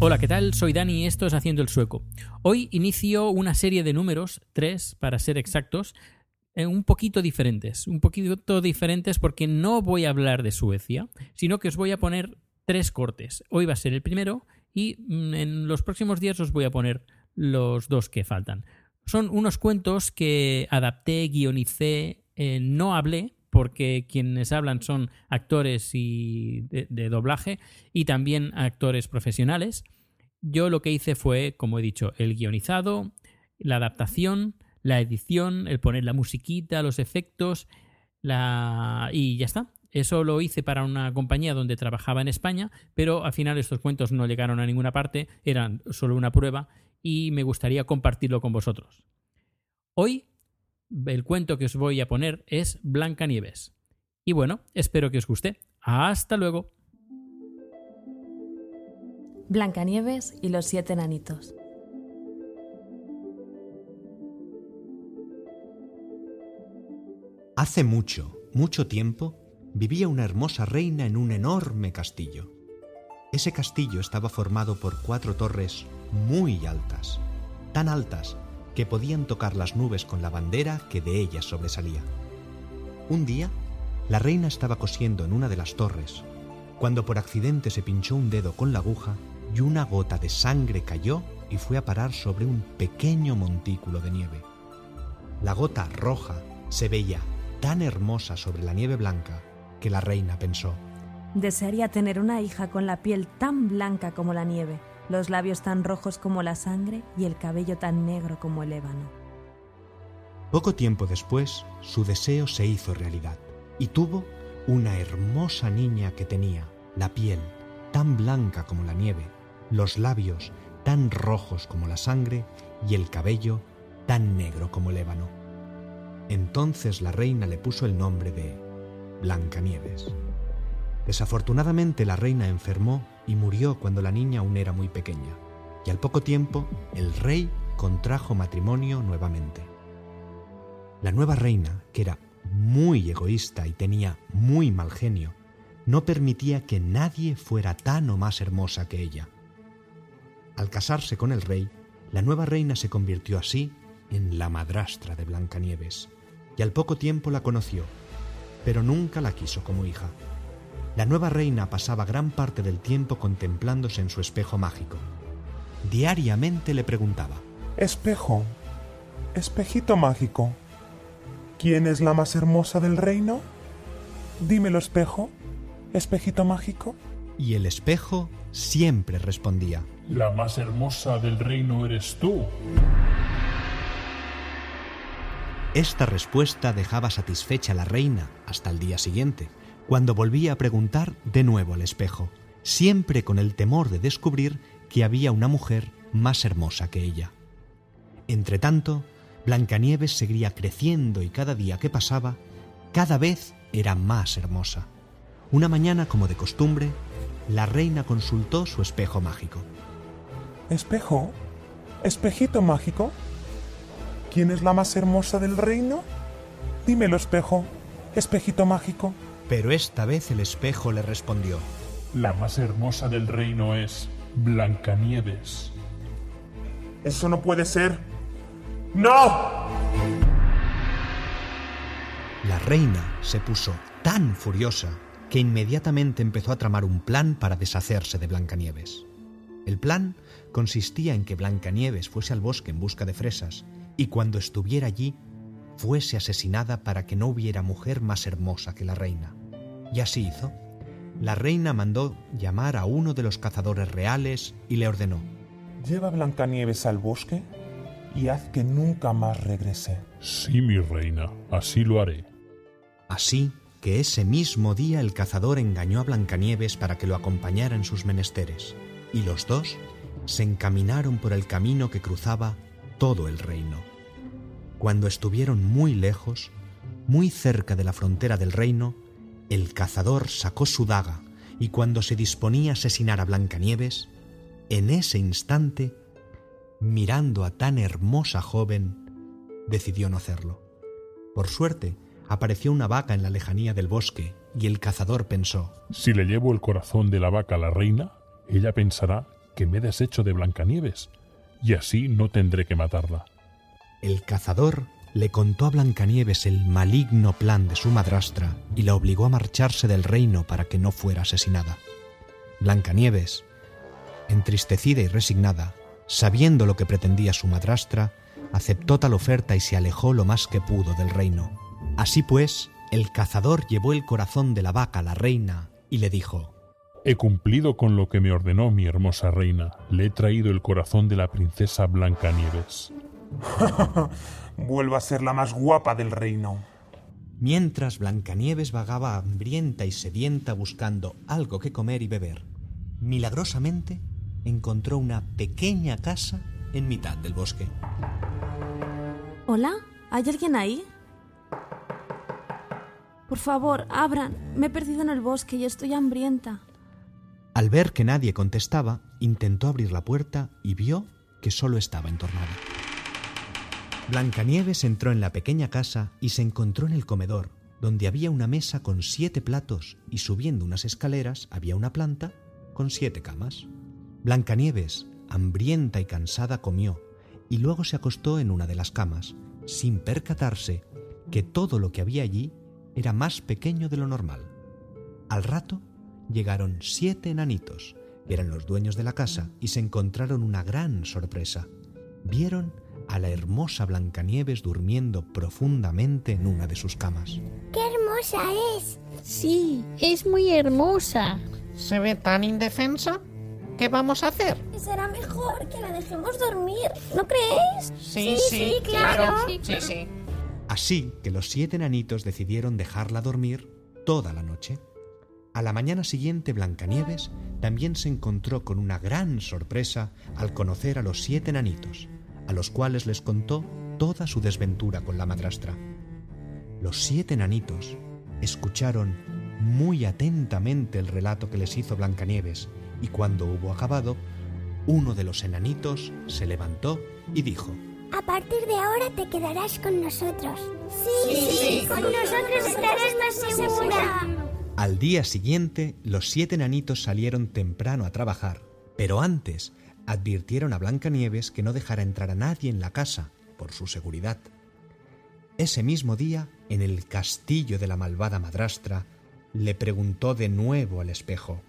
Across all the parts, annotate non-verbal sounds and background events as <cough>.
Hola, ¿qué tal? Soy Dani y esto es Haciendo el Sueco. Hoy inicio una serie de números, tres para ser exactos, un poquito diferentes. Un poquito diferentes porque no voy a hablar de Suecia, sino que os voy a poner tres cortes. Hoy va a ser el primero y mm, en los próximos días os voy a poner los dos que faltan. Son unos cuentos que adapté, guionicé, eh, no hablé, porque quienes hablan son actores y de doblaje y también actores profesionales. Yo lo que hice fue, como he dicho, el guionizado, la adaptación, la edición, el poner la musiquita, los efectos, la... y ya está. Eso lo hice para una compañía donde trabajaba en España, pero al final estos cuentos no llegaron a ninguna parte, eran solo una prueba y me gustaría compartirlo con vosotros. Hoy el cuento que os voy a poner es Blancanieves. Y bueno, espero que os guste. Hasta luego. Blancanieves y los siete enanitos. Hace mucho, mucho tiempo, vivía una hermosa reina en un enorme castillo. Ese castillo estaba formado por cuatro torres muy altas, tan altas que podían tocar las nubes con la bandera que de ellas sobresalía. Un día, la reina estaba cosiendo en una de las torres, cuando por accidente se pinchó un dedo con la aguja y una gota de sangre cayó y fue a parar sobre un pequeño montículo de nieve. La gota roja se veía tan hermosa sobre la nieve blanca que la reina pensó, Desearía tener una hija con la piel tan blanca como la nieve, los labios tan rojos como la sangre y el cabello tan negro como el ébano. Poco tiempo después, su deseo se hizo realidad y tuvo una hermosa niña que tenía la piel tan blanca como la nieve, los labios tan rojos como la sangre y el cabello tan negro como el ébano. Entonces la reina le puso el nombre de Blancanieves. Desafortunadamente la reina enfermó y murió cuando la niña aún era muy pequeña, y al poco tiempo el rey contrajo matrimonio nuevamente. La nueva reina, que era muy egoísta y tenía muy mal genio, no permitía que nadie fuera tan o más hermosa que ella. Al casarse con el rey, la nueva reina se convirtió así en la madrastra de Blancanieves, y al poco tiempo la conoció, pero nunca la quiso como hija. La nueva reina pasaba gran parte del tiempo contemplándose en su espejo mágico. Diariamente le preguntaba, Espejo, espejito mágico, ¿quién es la más hermosa del reino? Dímelo, espejo, espejito mágico. y el espejo siempre respondía, La más hermosa del reino eres tú. Esta respuesta dejaba satisfecha a la reina hasta el día siguiente, cuando volvía a preguntar de nuevo al espejo, siempre con el temor de descubrir que había una mujer más hermosa que ella. Entretanto, Blancanieves seguía creciendo y cada día que pasaba, cada vez era más hermosa. Una mañana, como de costumbre, la reina consultó su espejo mágico. Espejo, espejito mágico, ¿quién es la más hermosa del reino? Dímelo, espejo, espejito mágico. Pero esta vez el espejo le respondió, La más hermosa del reino es Blancanieves. Eso no puede ser. ¡No! La reina se puso tan furiosa que inmediatamente empezó a tramar un plan para deshacerse de Blancanieves. El plan consistía en que Blancanieves fuese al bosque en busca de fresas y cuando estuviera allí fuese asesinada para que no hubiera mujer más hermosa que la reina. Y así hizo. La reina mandó llamar a uno de los cazadores reales y le ordenó, Lleva a Blancanieves al bosque y haz que nunca más regrese. Sí, mi reina, así lo haré. Así que ese mismo día el cazador engañó a Blancanieves para que lo acompañara en sus menesteres, y los dos se encaminaron por el camino que cruzaba todo el reino. Cuando estuvieron muy lejos, muy cerca de la frontera del reino, el cazador sacó su daga y cuando se disponía a asesinar a Blancanieves, en ese instante, mirando a tan hermosa joven, decidió no hacerlo. Por suerte, apareció una vaca en la lejanía del bosque y el cazador pensó, Si le llevo el corazón de la vaca a la reina, ella pensará que me he deshecho de Blancanieves, y así no tendré que matarla. El cazador le contó a Blancanieves el maligno plan de su madrastra y la obligó a marcharse del reino para que no fuera asesinada. Blancanieves, entristecida y resignada, sabiendo lo que pretendía su madrastra, aceptó tal oferta y se alejó lo más que pudo del reino. Así pues, el cazador llevó el corazón de la vaca a la reina y le dijo, He cumplido con lo que me ordenó mi hermosa reina. Le he traído el corazón de la princesa Blancanieves. <laughs> Vuelvo a ser la más guapa del reino. Mientras Blancanieves vagaba hambrienta y sedienta buscando algo que comer y beber, milagrosamente encontró una pequeña casa en mitad del bosque. ¿Hola? ¿Hay alguien ahí? Por favor, abran. Me he perdido en el bosque y estoy hambrienta. Al ver que nadie contestaba, intentó abrir la puerta y vio que solo estaba entornada. Blancanieves entró en la pequeña casa y se encontró en el comedor, donde había una mesa con siete platos y subiendo unas escaleras había una planta con siete camas. Blancanieves, hambrienta y cansada, comió y luego se acostó en una de las camas, sin percatarse que todo lo que había allí era más pequeño de lo normal. Al rato llegaron siete enanitos, que eran los dueños de la casa, y se encontraron una gran sorpresa. Vieron a la hermosa Blancanieves durmiendo profundamente en una de sus camas. ¡Qué hermosa es! Sí, es muy hermosa. ¿Se ve tan indefensa? ¿Qué vamos a hacer? Será mejor que la dejemos dormir, ¿no creéis? Sí, Sí, sí, claro. Sí, sí. Así que los siete enanitos decidieron dejarla dormir toda la noche. A la mañana siguiente Blancanieves también se encontró con una gran sorpresa al conocer a los siete enanitos, a los cuales les contó toda su desventura con la madrastra. Los siete enanitos escucharon muy atentamente el relato que les hizo Blancanieves y cuando hubo acabado, uno de los enanitos se levantó y dijo, A partir de ahora te quedarás con nosotros. Sí, sí, con nosotros estarás más segura. Al día siguiente, los siete enanitos salieron temprano a trabajar, pero antes advirtieron a Blancanieves que no dejara entrar a nadie en la casa, por su seguridad. Ese mismo día, en el castillo de la malvada madrastra, le preguntó de nuevo al espejo.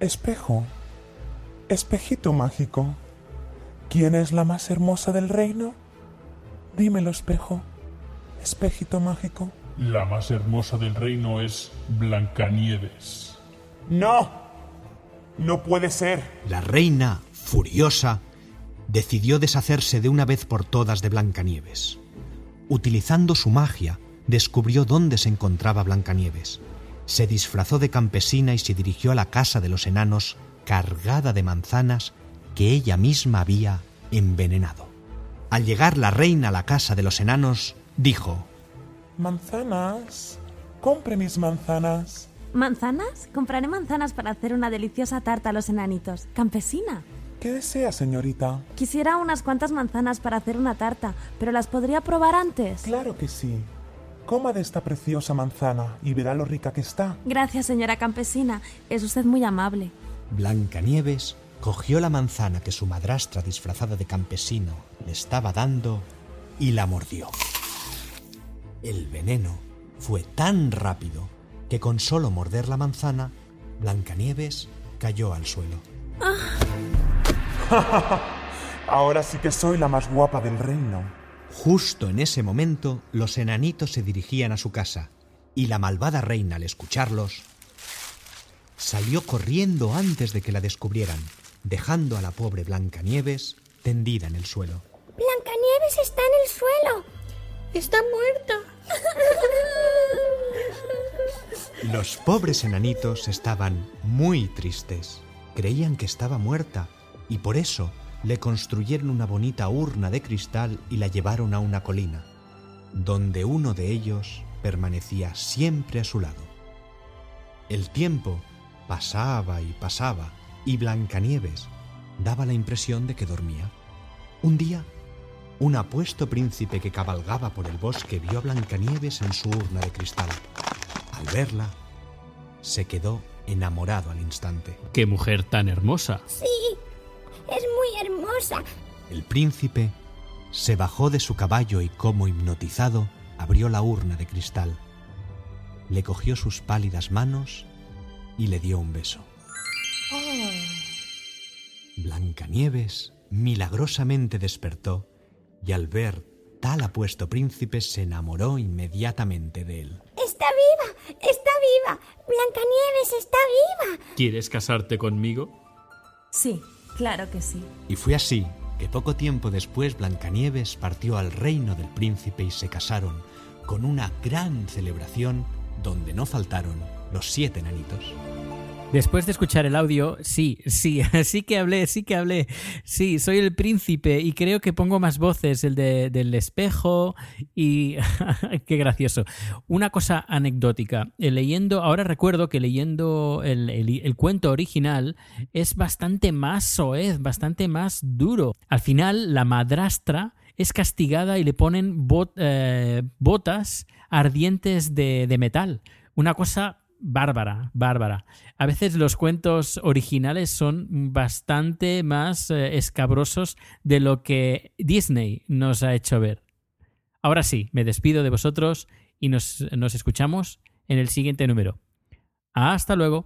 Espejo, espejito mágico, ¿quién es la más hermosa del reino? Dímelo, espejo, espejito mágico. La más hermosa del reino es Blancanieves. ¡No! No puede ser. La reina, furiosa, decidió deshacerse de una vez por todas de Blancanieves. Utilizando su magia, descubrió dónde se encontraba Blancanieves. Se disfrazó de campesina y se dirigió a la casa de los enanos cargada de manzanas que ella misma había envenenado. Al llegar la reina a la casa de los enanos, dijo, Manzanas. Compre mis manzanas. ¿Manzanas? Compraré manzanas para hacer una deliciosa tarta a los enanitos. Campesina. ¿Qué desea, señorita? Quisiera unas cuantas manzanas para hacer una tarta, pero las podría probar antes. Claro que sí. Coma de esta preciosa manzana y verá lo rica que está. Gracias, señora campesina. Es usted muy amable. Blancanieves cogió la manzana que su madrastra disfrazada de campesino le estaba dando y la mordió. El veneno fue tan rápido que con solo morder la manzana, Blancanieves cayó al suelo. <laughs> Ahora sí que soy la más guapa del reino. Justo en ese momento, los enanitos se dirigían a su casa, y la malvada reina, al escucharlos, salió corriendo antes de que la descubrieran, dejando a la pobre Blancanieves tendida en el suelo. Blancanieves está en el suelo. Está muerta. Los pobres enanitos estaban muy tristes. Creían que estaba muerta y por eso le construyeron una bonita urna de cristal y la llevaron a una colina. donde uno de ellos permanecía siempre a su lado. El tiempo pasaba y pasaba y Blancanieves daba la impresión de que dormía. Un día, un apuesto príncipe que cabalgaba por el bosque vio a Blancanieves en su urna de cristal. Al verla, se quedó enamorado al instante. ¡Qué mujer tan hermosa! Sí, es muy hermosa. El príncipe se bajó de su caballo y como hipnotizado abrió la urna de cristal. Le cogió sus pálidas manos y le dio un beso. Blancanieves milagrosamente despertó y al ver tal apuesto príncipe se enamoró inmediatamente de él. Está viva, está viva. Blancanieves está viva. ¿Quieres casarte conmigo? Sí, claro que sí. Y fue así que poco tiempo después Blancanieves partió al reino del príncipe y se casaron con una gran celebración donde no faltaron los siete enanitos. Después de escuchar el audio, sí, sí, <laughs> sí que hablé, sí que hablé. Sí, soy el príncipe y creo que pongo más voces, el de, del espejo y... <laughs> Qué gracioso. Una cosa anecdótica. Eh, Leyendo, ahora recuerdo que leyendo el, el- cuento original es bastante más soez, bastante más duro. Al final, la madrastra es castigada y le ponen bot- eh, botas ardientes de, de metal. Una cosa bárbara, bárbara. A veces los cuentos originales son bastante más eh, escabrosos de lo que Disney nos ha hecho ver. Ahora sí, me despido de vosotros y nos, nos escuchamos en el siguiente número. Hasta luego.